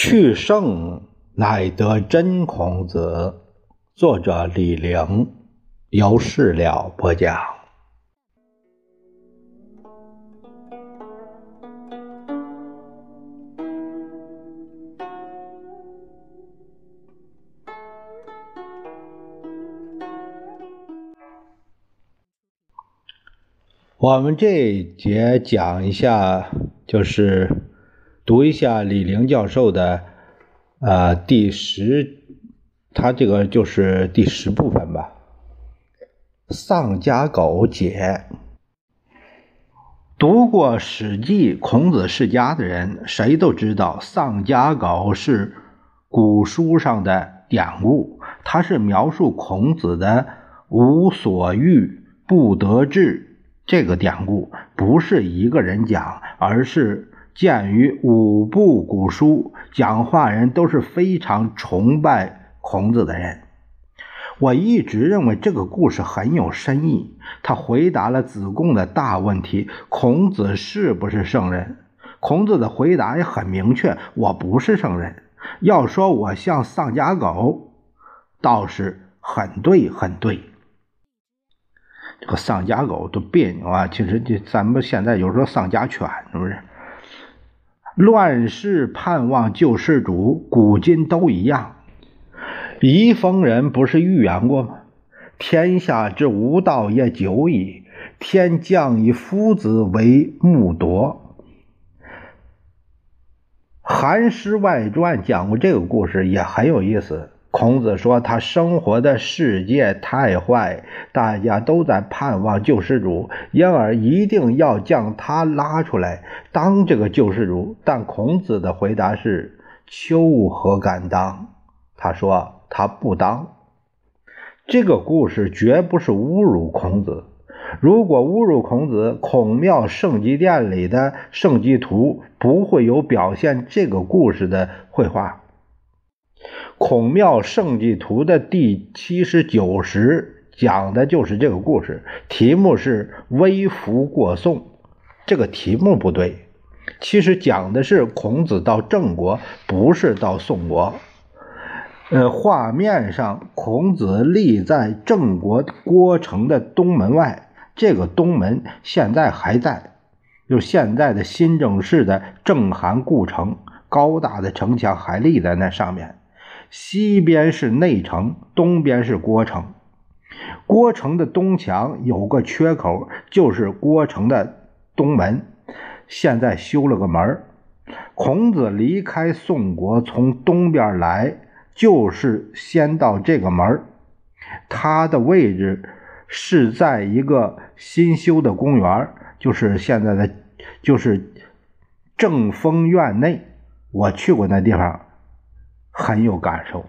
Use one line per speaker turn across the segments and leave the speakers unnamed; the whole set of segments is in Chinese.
去圣乃得真孔子。作者李陵，由事了播讲。我们这一节讲一下，就是读一下李陵教授的，呃，第十，他这个就是第十部分吧。丧家狗解。读过《史记·孔子世家》的人，谁都知道丧家狗是古书上的典故，它是描述孔子的无所欲不得志。这个典故不是一个人讲，而是鉴于五部古书，讲话人都是非常崇拜孔子的人。我一直认为这个故事很有深意，他回答了子贡的大问题：孔子是不是圣人？孔子的回答也很明确：我不是圣人。要说我像丧家狗，倒是很对，很对。这个丧家狗都别扭啊！其实这咱们现在有时候丧家犬是不是？乱世盼望救世主，古今都一样。宜丰人不是预言过吗？天下之无道也久矣，天降以夫子为木铎。《韩诗外传》讲过这个故事，也很有意思。孔子说：“他生活的世界太坏，大家都在盼望救世主，因而一定要将他拉出来当这个救世主。”但孔子的回答是：“丘何敢当？”他说：“他不当。”这个故事绝不是侮辱孔子。如果侮辱孔子，孔庙圣祭殿里的圣祭图不会有表现这个故事的绘画。孔庙圣迹图的第七十九十讲的就是这个故事，题目是“微服过宋”。这个题目不对，其实讲的是孔子到郑国，不是到宋国。呃，画面上孔子立在郑国郭城的东门外，这个东门现在还在，就现在的新郑市的郑韩故城，高大的城墙还立在那上面。西边是内城，东边是郭城。郭城的东墙有个缺口，就是郭城的东门。现在修了个门孔子离开宋国，从东边来，就是先到这个门他的位置是在一个新修的公园，就是现在的，就是正风院内。我去过那地方。很有感受。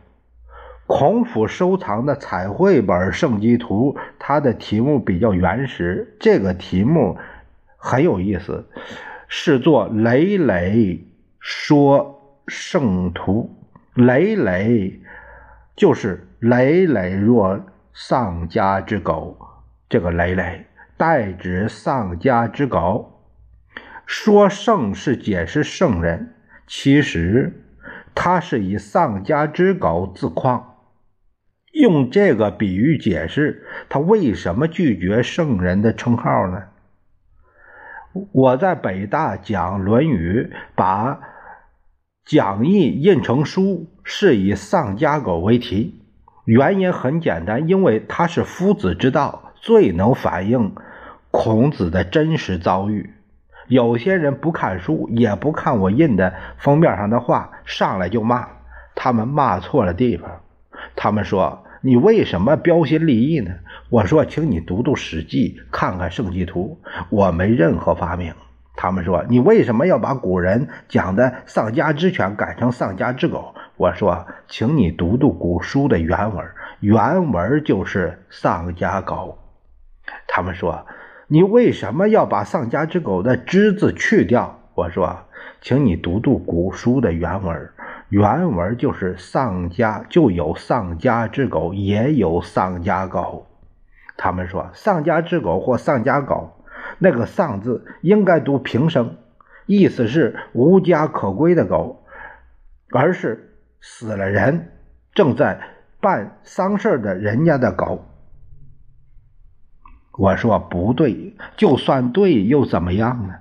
孔府收藏的彩绘本圣迹图，它的题目比较原始。这个题目很有意思，是做累累说圣图。累累就是累累若丧家之狗，这个累累代指丧家之狗。说圣是解释圣人，其实。他是以丧家之狗自况，用这个比喻解释他为什么拒绝圣人的称号呢？我在北大讲《论语》，把讲义印成书，是以丧家狗为题。原因很简单，因为它是夫子之道，最能反映孔子的真实遭遇。有些人不看书，也不看我印的封面上的话，上来就骂。他们骂错了地方。他们说：“你为什么标新立异呢？”我说：“请你读读《史记》，看看《圣迹图》。我没任何发明。”他们说：“你为什么要把古人讲的丧家之犬改成丧家之狗？”我说：“请你读读古书的原文，原文就是丧家狗。”他们说。你为什么要把丧家之狗的“之”字去掉？我说，请你读读古书的原文，原文就是丧家就有丧家之狗，也有丧家狗。他们说，丧家之狗或丧家狗，那个“丧”字应该读平声，意思是无家可归的狗。而是死了人正在办丧事的人家的狗。我说不对，就算对又怎么样呢？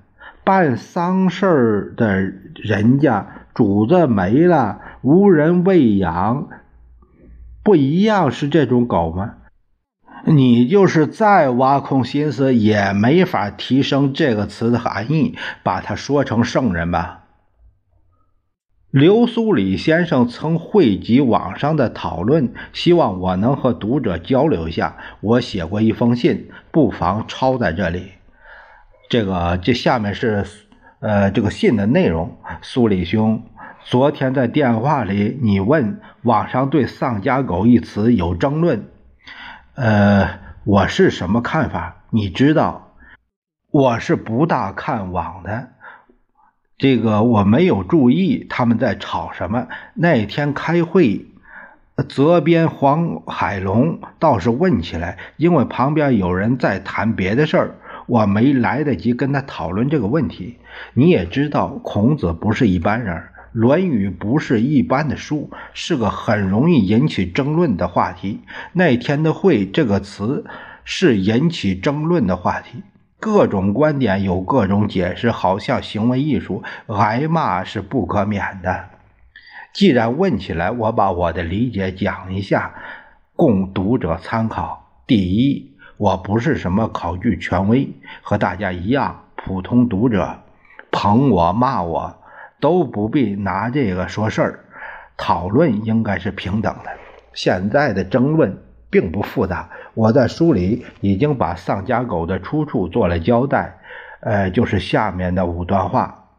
办丧事的人家主子没了，无人喂养，不一样是这种狗吗？你就是再挖空心思，也没法提升这个词的含义，把它说成圣人吧。刘苏礼先生曾汇集网上的讨论，希望我能和读者交流一下。我写过一封信，不妨抄在这里。这个，这下面是，呃，这个信的内容。苏里兄，昨天在电话里，你问网上对“丧家狗”一词有争论，呃，我是什么看法？你知道，我是不大看网的。这个我没有注意他们在吵什么。那天开会，责编黄海龙倒是问起来，因为旁边有人在谈别的事儿，我没来得及跟他讨论这个问题。你也知道，孔子不是一般人，《论语》不是一般的书，是个很容易引起争论的话题。那天的会这个词是引起争论的话题。各种观点有各种解释，好像行为艺术，挨骂是不可免的。既然问起来，我把我的理解讲一下，供读者参考。第一，我不是什么考据权威，和大家一样，普通读者，捧我骂我都不必拿这个说事儿。讨论应该是平等的。现在的争论。并不复杂，我在书里已经把丧家狗的出处做了交代，呃，就是下面的五段话。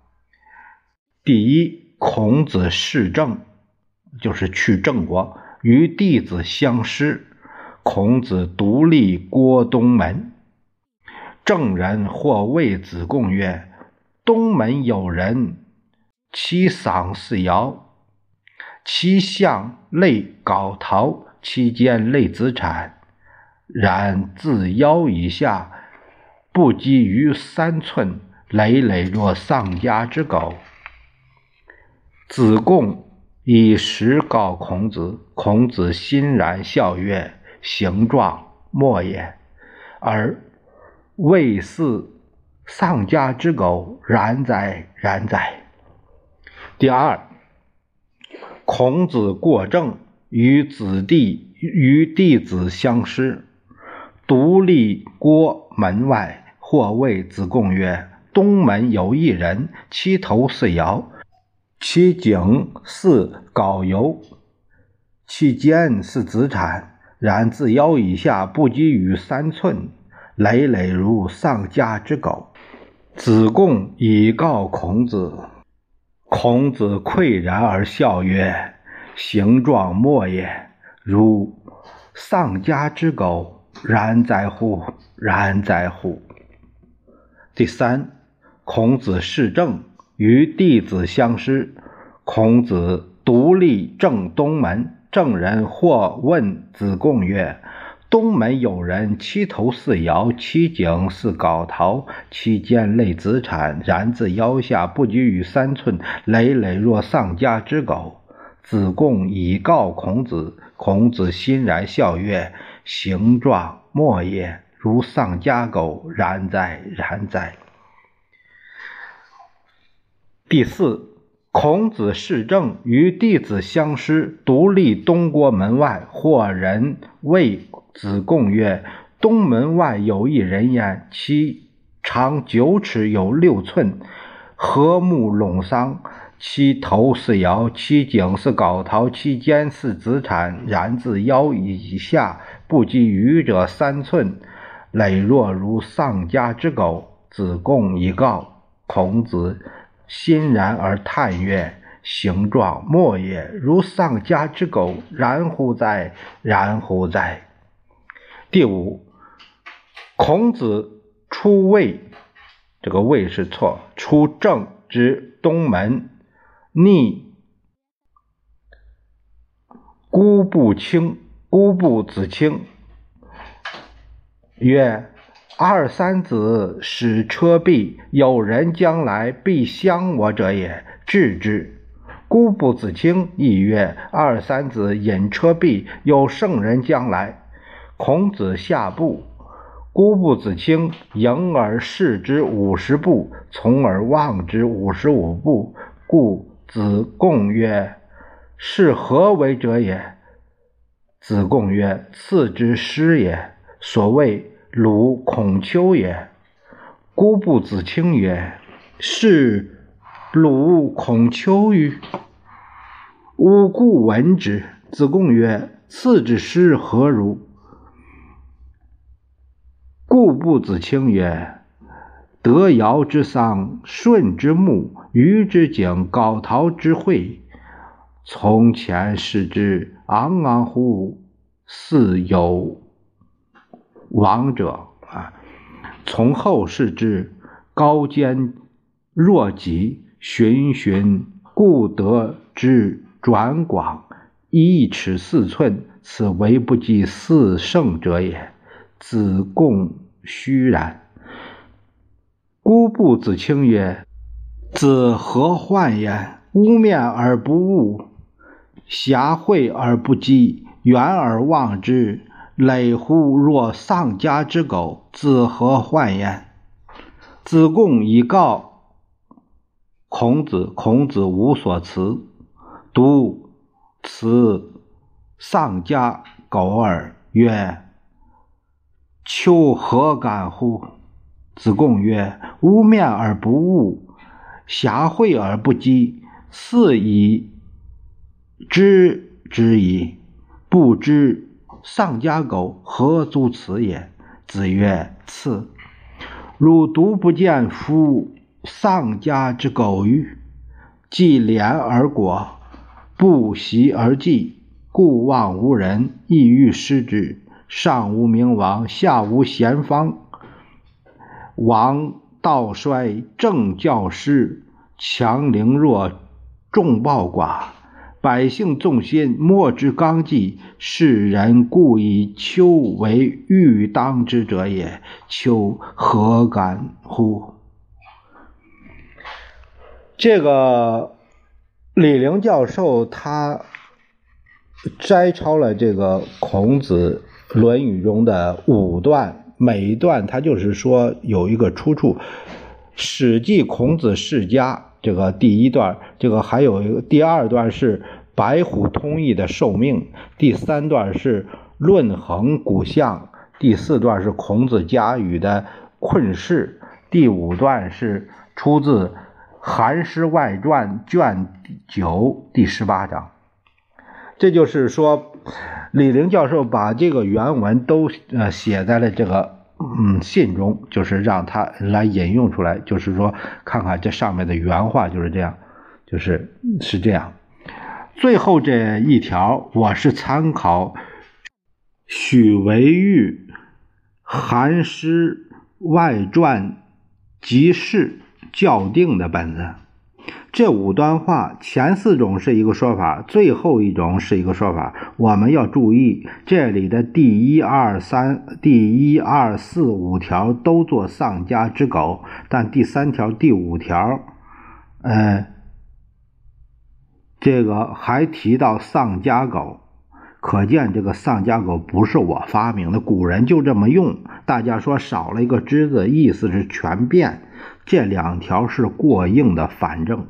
第一，孔子是政，就是去郑国，与弟子相师。孔子独立郭东门，郑人或谓子贡曰：“东门有人，其丧事爻，其相类皋陶。”其间类子产，然自腰以下不及于三寸，累累若丧家之狗。子贡以实告孔子，孔子欣然笑曰：“形状莫也，而未似丧家之狗，然哉然哉。”第二，孔子过正。与子弟与弟子相师，独立郭门外，或谓子贡曰：“东门有一人，其头似爻，其颈似缟游，其肩似子产，然自腰以下不及于三寸，累累如丧家之狗。”子贡以告孔子，孔子喟然而笑曰。形状莫也，如丧家之狗，然哉乎！然哉乎！第三，孔子弑政，与弟子相师。孔子独立正东门，证人或问子贡曰：“东门有人，其头似尧，其颈似皋陶，其肩类子产，然自腰下不及于三寸，累累若丧家之狗。”子贡以告孔子，孔子欣然笑曰：“形状莫也，如丧家狗，然哉然哉。”第四，孔子弑政，与弟子相失，独立东郭门外。或人谓子贡曰：“东门外有一人焉，其长九尺有六寸，和睦陇桑。”其头似尧，其颈似皋陶，其肩似子产，然自腰以下不及余者三寸，羸若如丧家之狗。子贡以告孔子，欣然而叹曰：“形状莫也，如丧家之狗，然乎哉！然乎哉！”第五，孔子出魏，这个魏是错，出郑之东门。逆孤不清，孤不子清曰：“二三子使车壁，有人将来必相我者也。”治之。孤不子卿亦曰：“二三子引车壁，有圣人将来。”孔子下步，孤不子卿迎而视之五十步，从而望之五十五步。故子贡曰：“是何为者也？”子贡曰：“次之师也。所谓鲁孔丘也。”孤不子清曰：“是鲁孔丘于？”吾故闻之。子贡曰：“次之师何如？”故不子清曰：“德尧之桑，舜之墓，禹之井，皋陶之会。从前视之，昂昂乎，似有王者啊！从后视之，高坚若脊，循循，故得之。”转广一尺四寸，此为不及四圣者也。子贡虚然。孤不子清曰：“子何患焉？污面而不悟，狭惠而不积，远而望之，累乎若丧家之狗。子何患焉？”子贡以告孔子，孔子无所辞。独此丧家狗耳，曰：“丘何敢乎？”子贡曰：“污面而不悟，狭惠而不积，是以知之矣。不知丧家狗何足此也？”子曰：“赐。汝独不见夫丧家之狗欤？既怜而果。”不习而祭，故望无人，亦欲失之。上无明王，下无贤方。王道衰，政教失，强凌弱，众暴寡。百姓众心，莫之纲纪。世人故以丘为欲当之者也。丘何敢乎？这个。李陵教授他摘抄了这个孔子《论语》中的五段，每一段他就是说有一个出处，《史记·孔子世家》这个第一段，这个还有第二段是白虎通义的寿命，第三段是论衡古象，第四段是孔子家语的困世，第五段是出自。《韩诗外传》卷九第十八章，这就是说，李陵教授把这个原文都呃写在了这个嗯信中，就是让他来引用出来，就是说看看这上面的原话就是这样，就是是这样。最后这一条，我是参考许维玉《韩诗外传集释》。校订的本子，这五段话前四种是一个说法，最后一种是一个说法。我们要注意，这里的第一、二、三、第一、二、四、五条都做丧家之狗，但第三条、第五条，呃，这个还提到丧家狗，可见这个丧家狗不是我发明的，古人就这么用。大家说少了一个之字，意思是全变。这两条是过硬的反证。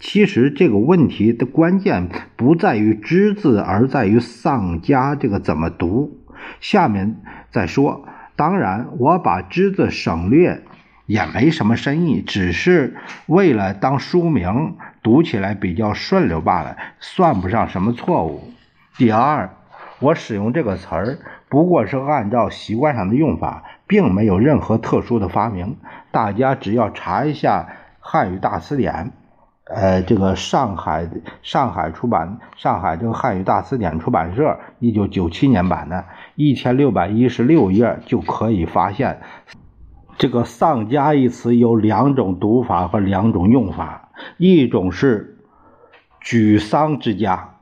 其实这个问题的关键不在于“之”字，而在于“丧家”这个怎么读。下面再说。当然，我把“之”字省略也没什么深意，只是为了当书名读起来比较顺溜罢了，算不上什么错误。第二，我使用这个词儿不过是按照习惯上的用法。并没有任何特殊的发明，大家只要查一下汉语大词典，呃，这个上海上海出版上海这个汉语大词典出版社一九九七年版的，一千六百一十六页就可以发现，这个“丧家”一词有两种读法和两种用法，一种是举丧之家，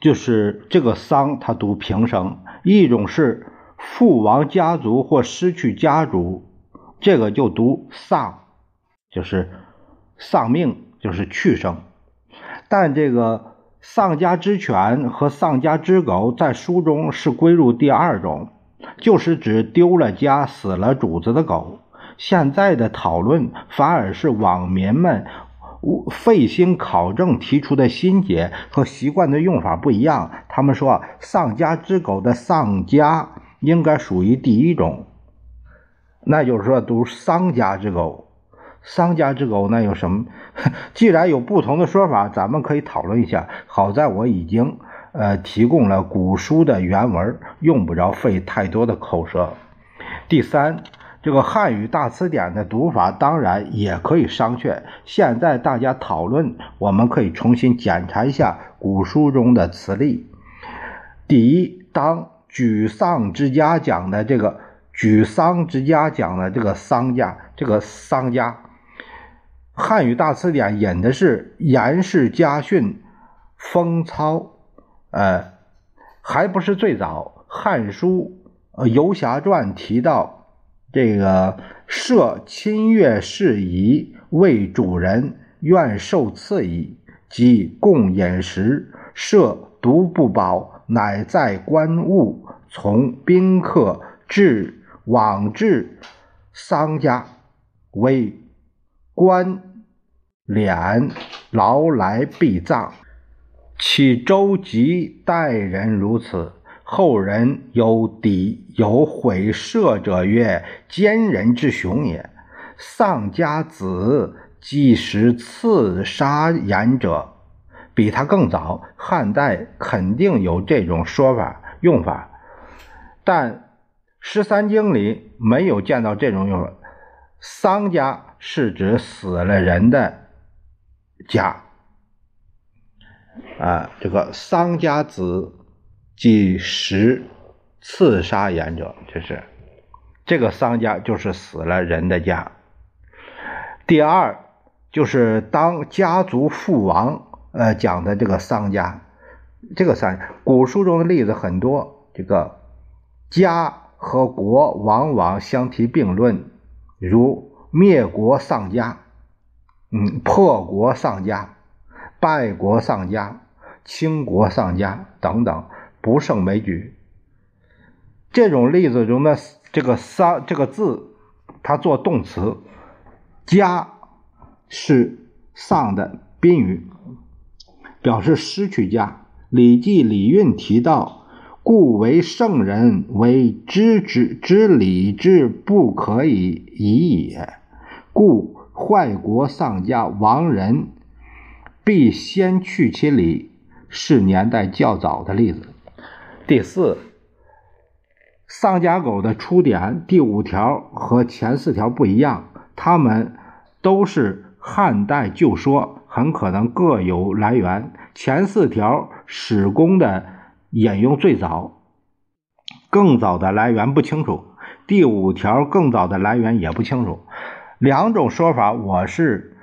就是这个“丧”它读平声；一种是。父亡家族或失去家族，这个就读丧，就是丧命，就是去生。但这个丧家之犬和丧家之狗在书中是归入第二种，就是指丢了家、死了主子的狗。现在的讨论反而是网民们费心考证提出的心结和习惯的用法不一样。他们说，丧家之狗的丧家应该属于第一种，那就是说读丧家之狗。丧家之狗那有什么？既然有不同的说法，咱们可以讨论一下。好在我已经呃提供了古书的原文，用不着费太多的口舌。第三，这个汉语大词典的读法当然也可以商榷。现在大家讨论，我们可以重新检查一下古书中的词例。第一，当沮丧之家讲的这个沮丧之家讲的这个丧家，这个丧家。汉语大词典引的是严氏家训风操，呃，还不是最早。汉书游侠传提到这个设亲阅事宜，为主人愿受赐矣，即供饮食。设独不饱，乃在官物，从宾客至往至丧家为。官敛劳来必葬，其周吉待人如此。后人有抵有毁社者曰：“奸人之雄也。”丧家子即时刺杀言者，比他更早。汉代肯定有这种说法用法，但十三经里没有见到这种用法。丧家。是指死了人的家啊，这个丧家子即食刺杀言者，就是这个丧家就是死了人的家。第二就是当家族父王，呃，讲的这个丧家，这个丧古书中的例子很多，这个家和国往往相提并论，如。灭国丧家，嗯，破国丧家，败国丧家，倾国丧家等等，不胜枚举。这种例子中的这个“丧”这个字，它做动词，“家”是丧的宾语，表示失去家。《礼记·礼运》提到。故为圣人为知之知礼之不可以已也。故坏国丧家亡人，必先去其礼，是年代较早的例子。第四，丧家狗的出典第五条和前四条不一样，它们都是汉代旧说，很可能各有来源。前四条史公的引用最早，更早的来源不清楚。第五条更早的来源也不清楚。两种说法，我是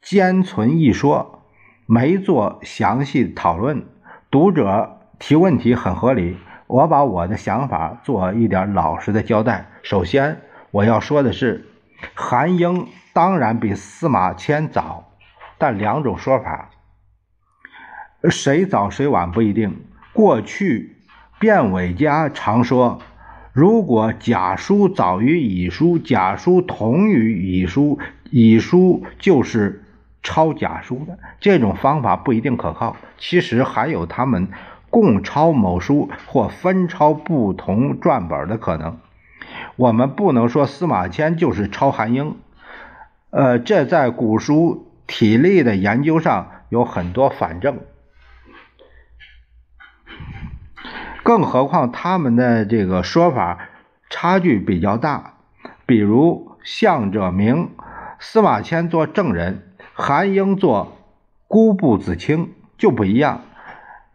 兼存一说，没做详细讨论。读者提问题很合理，我把我的想法做一点老实的交代。首先，我要说的是，韩英当然比司马迁早，但两种说法，谁早谁晚不一定。过去，卞伟家常说。如果甲书早于乙书，甲书同于乙书，乙书就是抄甲书的。这种方法不一定可靠。其实还有他们共抄某书或分抄不同传本的可能。我们不能说司马迁就是抄韩英，呃，这在古书体例的研究上有很多反证。更何况他们的这个说法差距比较大，比如向者明，司马迁做证人，韩英做孤步子卿就不一样，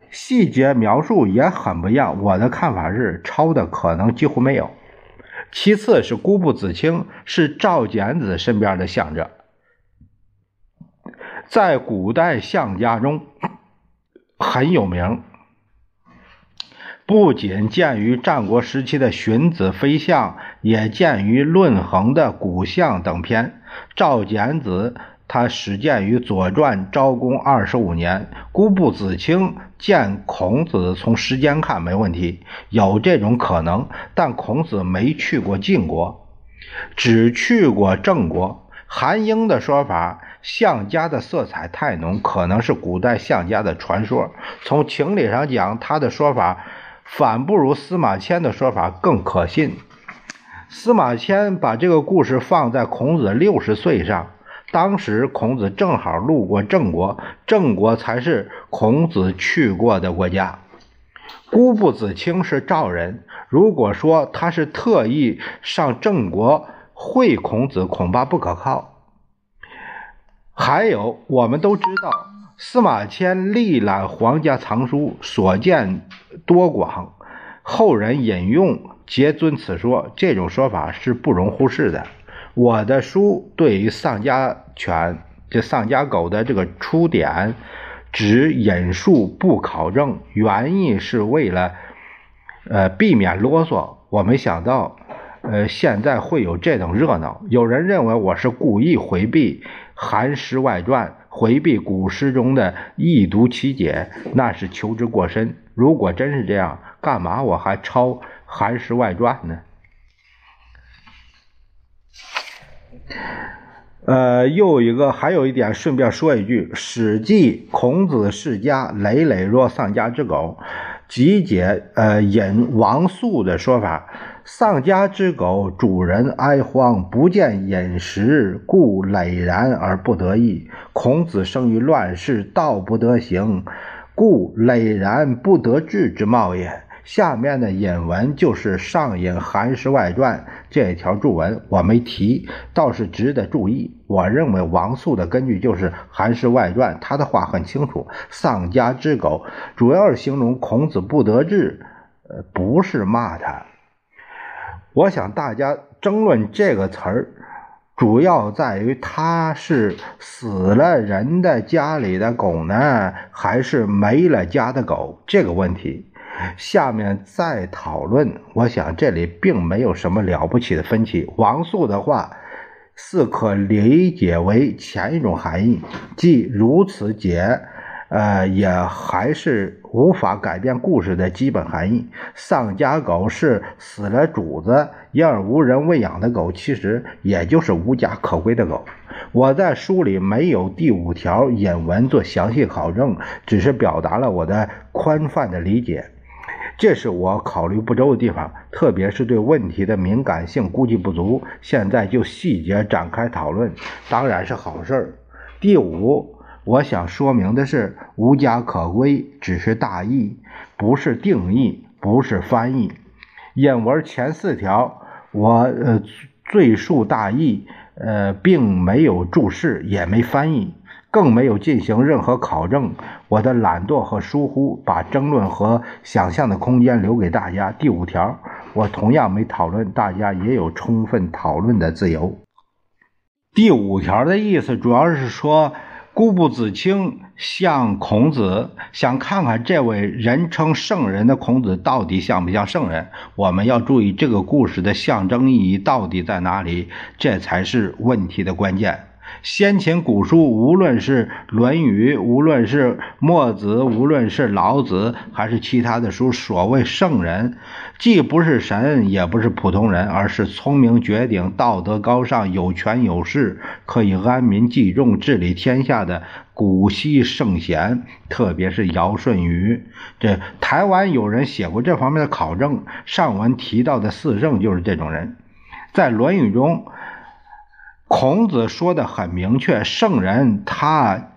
细节描述也很不一样。我的看法是抄的可能几乎没有。其次是孤步子卿是赵简子身边的相者，在古代相家中很有名。不仅见于战国时期的《荀子·飞象》，也见于《论衡》的《古象》等篇。赵简子他始建于《左传》昭公二十五年。孤不子卿见孔子，从时间看没问题，有这种可能。但孔子没去过晋国，只去过郑国。韩英的说法，项家的色彩太浓，可能是古代项家的传说。从情理上讲，他的说法反不如司马迁的说法更可信。司马迁把这个故事放在孔子六十岁上。当时孔子正好路过郑国，郑国才是孔子去过的国家。姑不子清是赵人，如果说他是特意上郑国会孔子，恐怕不可靠。还有，我们都知道司马迁历览皇家藏书，所见多广，后人引用皆遵此说，这种说法是不容忽视的。我的书对于丧家犬、这丧家狗的这个出典，只引述不考证，原意是为了，呃，避免啰嗦。我没想到，呃，现在会有这种热闹。有人认为我是故意回避《韩诗外传》，回避古诗中的易读奇解，那是求之过深。如果真是这样，干嘛我还抄《韩诗外传》呢？呃，又一个，还有一点，顺便说一句，《史记·孔子世家》累累若丧家之狗，集解呃引王肃的说法：丧家之狗，主人哀荒，不见饮食，故累然而不得意。孔子生于乱世，道不得行，故累然不得志之貌也。下面的引文就是上引《韩诗外传》这条注文，我没提，倒是值得注意。我认为王肃的根据就是《韩诗外传》，他的话很清楚，“丧家之狗”主要是形容孔子不得志，呃，不是骂他。我想大家争论这个词儿，主要在于他是死了人的家里的狗呢，还是没了家的狗这个问题。下面再讨论，我想这里并没有什么了不起的分歧。王素的话似可理解为前一种含义，即如此解，呃，也还是无法改变故事的基本含义。丧家狗是死了主子，因而无人喂养的狗，其实也就是无家可归的狗。我在书里没有第五条引文做详细考证，只是表达了我的宽泛的理解。这是我考虑不周的地方，特别是对问题的敏感性估计不足。现在就细节展开讨论，当然是好事儿。第五，我想说明的是，无家可归只是大意，不是定义，不是翻译。引文前四条，我呃赘述大意，呃，并没有注释，也没翻译。更没有进行任何考证，我的懒惰和疏忽把争论和想象的空间留给大家。第五条，我同样没讨论，大家也有充分讨论的自由。第五条的意思主要是说，姑不自清像孔子，想看看这位人称圣人的孔子到底像不像圣人。我们要注意这个故事的象征意义到底在哪里，这才是问题的关键。先秦古书，无论是《论语》，无论是墨子，无论是老子，还是其他的书，所谓圣人，既不是神，也不是普通人，而是聪明绝顶、道德高尚、有权有势，可以安民济众、治理天下的古稀圣贤。特别是尧舜禹，这台湾有人写过这方面的考证，上文提到的四圣就是这种人，在《论语》中。孔子说的很明确，圣人他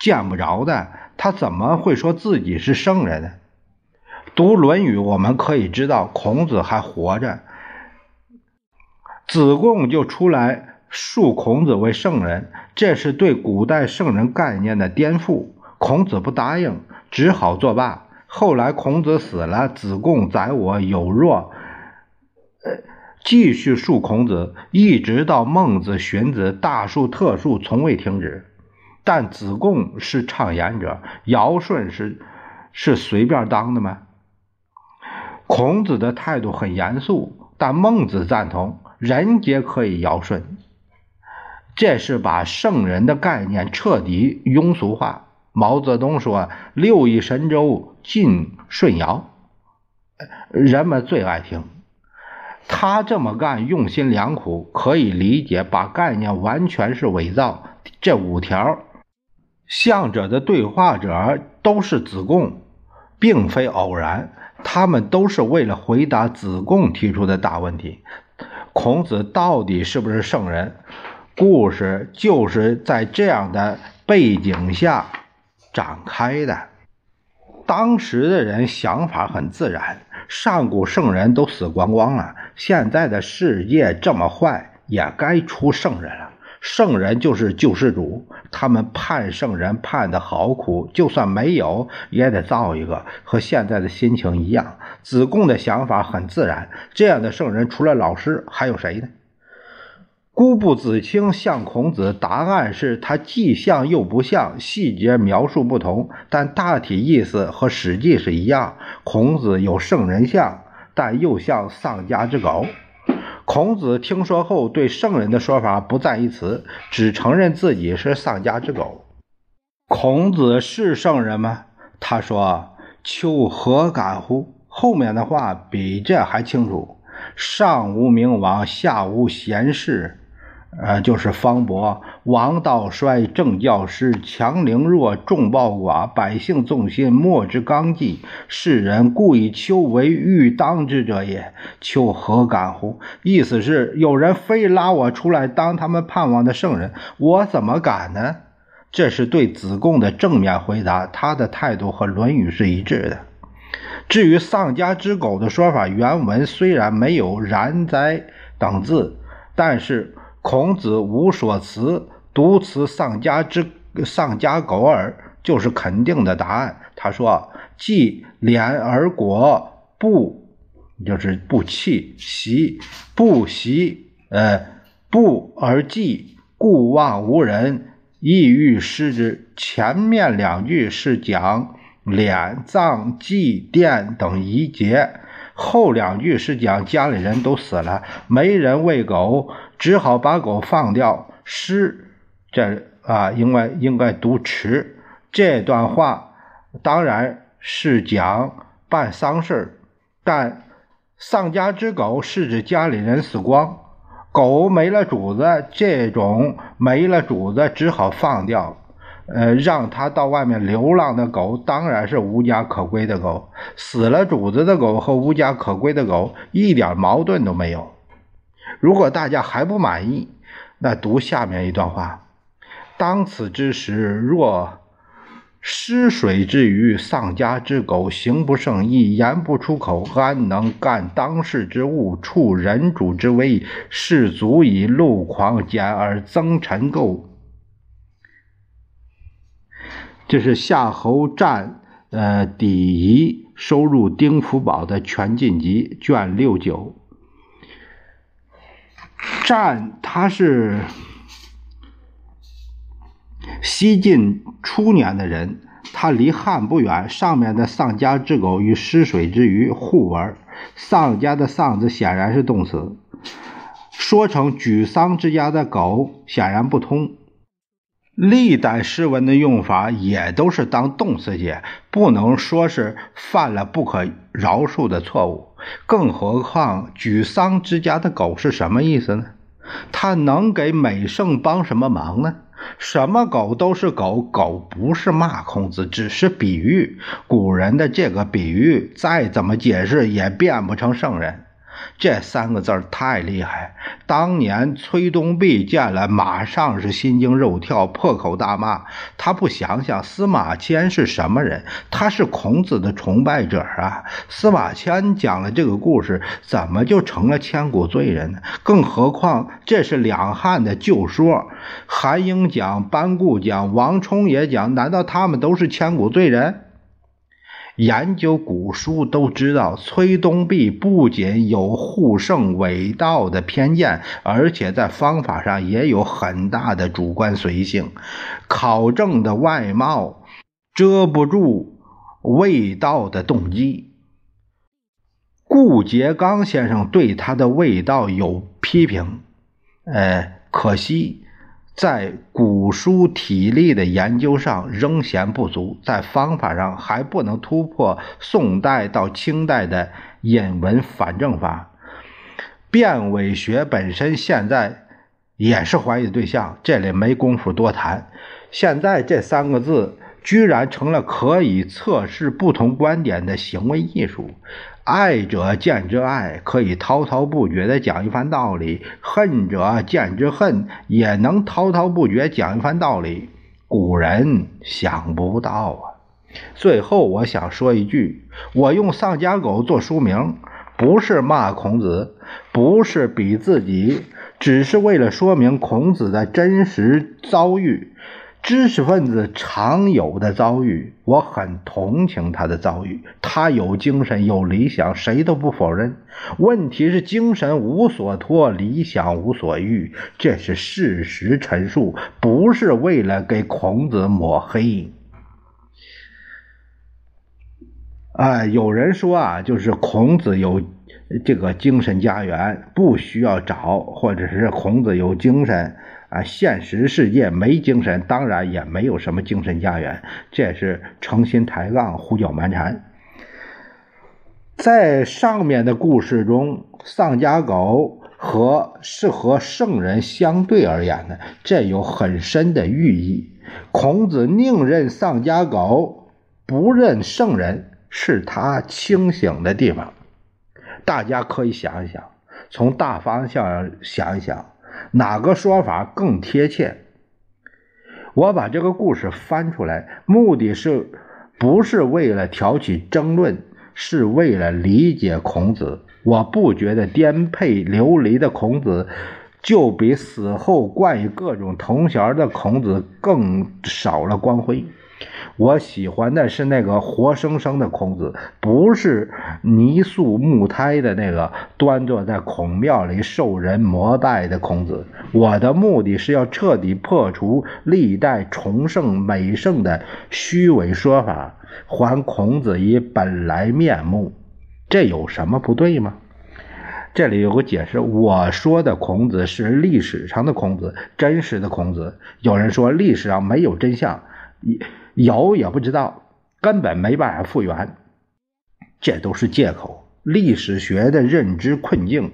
见不着的，他怎么会说自己是圣人呢？读《论语》，我们可以知道孔子还活着，子贡就出来述孔子为圣人，这是对古代圣人概念的颠覆。孔子不答应，只好作罢。后来孔子死了，子贡载我有若，继续述孔子，一直到孟子、荀子大述特述，从未停止。但子贡是畅言者，尧舜是是随便当的吗？孔子的态度很严肃，但孟子赞同，人皆可以尧舜。这是把圣人的概念彻底庸俗化。毛泽东说：“六亿神州尽舜尧。”人们最爱听。他这么干用心良苦，可以理解。把概念完全是伪造。这五条，向者的对话者都是子贡，并非偶然。他们都是为了回答子贡提出的大问题：孔子到底是不是圣人？故事就是在这样的背景下展开的。当时的人想法很自然，上古圣人都死光光了，现在的世界这么坏，也该出圣人了。圣人就是救世主，他们盼圣人盼的好苦，就算没有也得造一个。和现在的心情一样。子贡的想法很自然，这样的圣人除了老师还有谁呢？孤不子清像孔子，答案是他既像又不像，细节描述不同，但大体意思和《史记》是一样。孔子有圣人像，但又像丧家之狗。孔子听说后，对圣人的说法不赞一词，只承认自己是丧家之狗。孔子是圣人吗？他说：“丘何敢乎？”后面的话比这还清楚：“上无明王，下无贤士。”呃，就是方伯，王道衰，政教失，强凌弱，众暴寡，百姓纵心，莫之纲纪。世人故以丘为欲当之者也。丘何敢乎？意思是有人非拉我出来当他们盼望的圣人，我怎么敢呢？这是对子贡的正面回答，他的态度和《论语》是一致的。至于丧家之狗的说法，原文虽然没有“然哉”等字，但是。孔子无所辞，独辞丧家之丧家狗耳，就是肯定的答案。他说：“既廉而果不，就是不弃习不习，呃，不而祭，故望无人，意欲失之。”前面两句是讲敛葬祭奠等仪节。后两句是讲家里人都死了，没人喂狗，只好把狗放掉。诗这啊，应该应该读迟。这段话当然是讲办丧事但丧家之狗是指家里人死光，狗没了主子，这种没了主子只好放掉。呃，让它到外面流浪的狗当然是无家可归的狗，死了主子的狗和无家可归的狗一点矛盾都没有。如果大家还不满意，那读下面一段话：当此之时，若失水之鱼、丧家之狗，行不胜意，言不出口，安能干当世之物，处人主之危？是足以戮狂，简而增陈垢。这是夏侯湛呃底仪收入丁福宝的全晋集卷六九。湛他是西晋初年的人，他离汉不远。上面的丧家之狗与失水之鱼互文，丧家的丧字显然是动词，说成举丧之家的狗显然不通。历代诗文的用法也都是当动词解，不能说是犯了不可饶恕的错误。更何况举丧之家的狗是什么意思呢？他能给美圣帮什么忙呢？什么狗都是狗，狗不是骂孔子，只是比喻。古人的这个比喻，再怎么解释也变不成圣人。这三个字太厉害！当年崔东壁见了，马上是心惊肉跳，破口大骂。他不想想司马迁是什么人？他是孔子的崇拜者啊！司马迁讲了这个故事，怎么就成了千古罪人呢？更何况这是两汉的旧说，韩英讲，班固讲，王充也讲，难道他们都是千古罪人？研究古书都知道，崔东壁不仅有护圣伪道的偏见，而且在方法上也有很大的主观随性。考证的外貌遮不住味道的动机。顾颉刚先生对他的味道有批评，呃，可惜在古书体例的研究上仍嫌不足，在方法上还不能突破宋代到清代的引文反正法。变伪学本身现在也是怀疑对象，这里没工夫多谈。现在这三个字居然成了可以测试不同观点的行为艺术。爱者见之爱，可以滔滔不绝地讲一番道理；恨者见之恨，也能滔滔不绝讲一番道理。古人想不到啊！最后，我想说一句：我用丧家狗做书名。不是骂孔子，不是比自己，只是为了说明孔子的真实遭遇，知识分子常有的遭遇。我很同情他的遭遇，他有精神，有理想，谁都不否认。问题是精神无所托，理想无所欲，这是事实陈述，不是为了给孔子抹黑。啊，有人说啊，就是孔子有这个精神家园，不需要找，或者是孔子有精神啊，现实世界没精神，当然也没有什么精神家园，这也是诚心抬杠、胡搅蛮缠。在上面的故事中，丧家狗和是和圣人相对而言的，这有很深的寓意。孔子宁认丧家狗，不认圣人。是他清醒的地方，大家可以想一想，从大方向想一想，哪个说法更贴切？我把这个故事翻出来，目的是不是为了挑起争论，是为了理解孔子。我不觉得颠沛流离的孔子，就比死后冠以各种头衔的孔子更少了光辉。我喜欢的是那个活生生的孔子，不是泥塑木胎的那个端坐在孔庙里受人膜拜的孔子。我的目的是要彻底破除历代崇圣美圣的虚伪说法，还孔子以本来面目。这有什么不对吗？这里有个解释，我说的孔子是历史上的孔子，真实的孔子。有人说历史上没有真相。有也不知道，根本没办法复原，这都是借口。历史学的认知困境，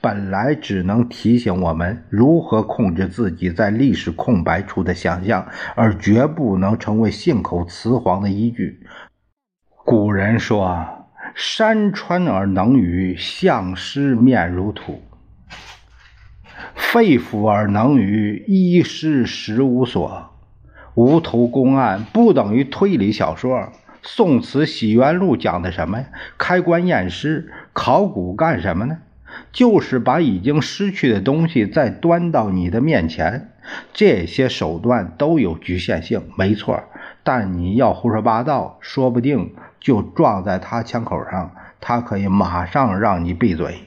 本来只能提醒我们如何控制自己在历史空白处的想象，而绝不能成为信口雌黄的依据。古人说：“山川而能语，相师面如土；肺腑而能语，医师实无所。”无头公案不等于推理小说。宋词《洗冤录》讲的什么呀？开棺验尸、考古干什么呢？就是把已经失去的东西再端到你的面前。这些手段都有局限性，没错。但你要胡说八道，说不定就撞在他枪口上，他可以马上让你闭嘴。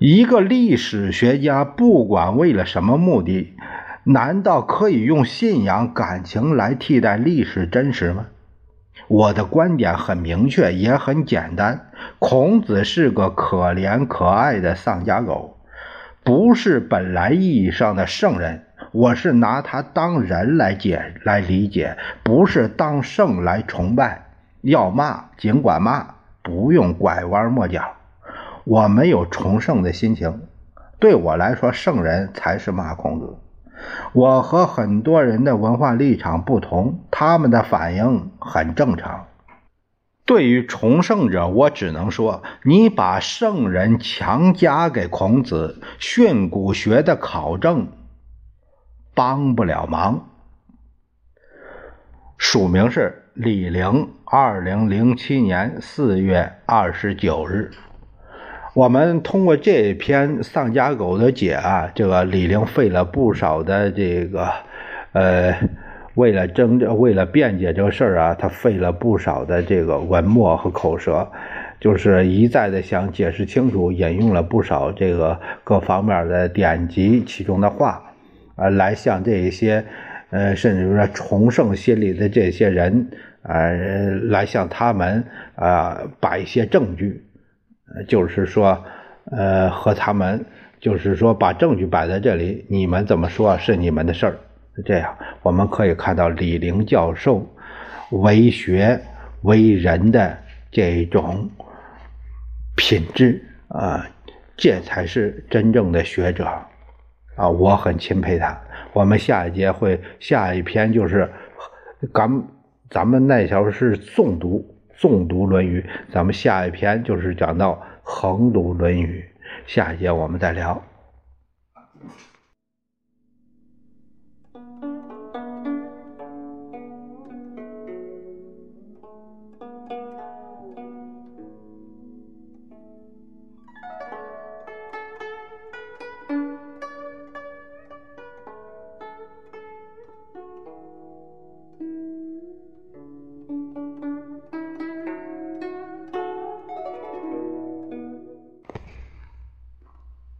一个历史学家不管为了什么目的，难道可以用信仰感情来替代历史真实吗？我的观点很明确，也很简单：孔子是个可怜可爱的丧家狗，不是本来意义上的圣人。我是拿他当人来解来理解，不是当圣来崇拜。要骂尽管骂，不用拐弯抹角。我没有崇圣的心情，对我来说，圣人才是骂孔子。我和很多人的文化立场不同，他们的反应很正常。对于崇圣者，我只能说，你把圣人强加给孔子，训诂学的考证帮不了忙。署名是李陵，二零零七年四月二十九日。我们通过这篇丧家狗的解啊，这个李陵费了不少的这个，呃，为了争为了辩解这个事儿啊，他费了不少的这个文墨和口舌，就是一再的想解释清楚，引用了不少这个各方面的典籍其中的话，啊，来向这一些，呃，甚至说崇圣心理的这些人，啊，来向他们啊摆一些证据。就是说，呃，和他们就是说把证据摆在这里，你们怎么说是你们的事儿。这样，我们可以看到李陵教授为学为人的这种品质啊，这才是真正的学者啊！我很钦佩他。我们下一节会下一篇就是咱咱们那时候是诵读纵读《论语》，咱们下一篇就是讲到横读《论语》。下一节我们再聊。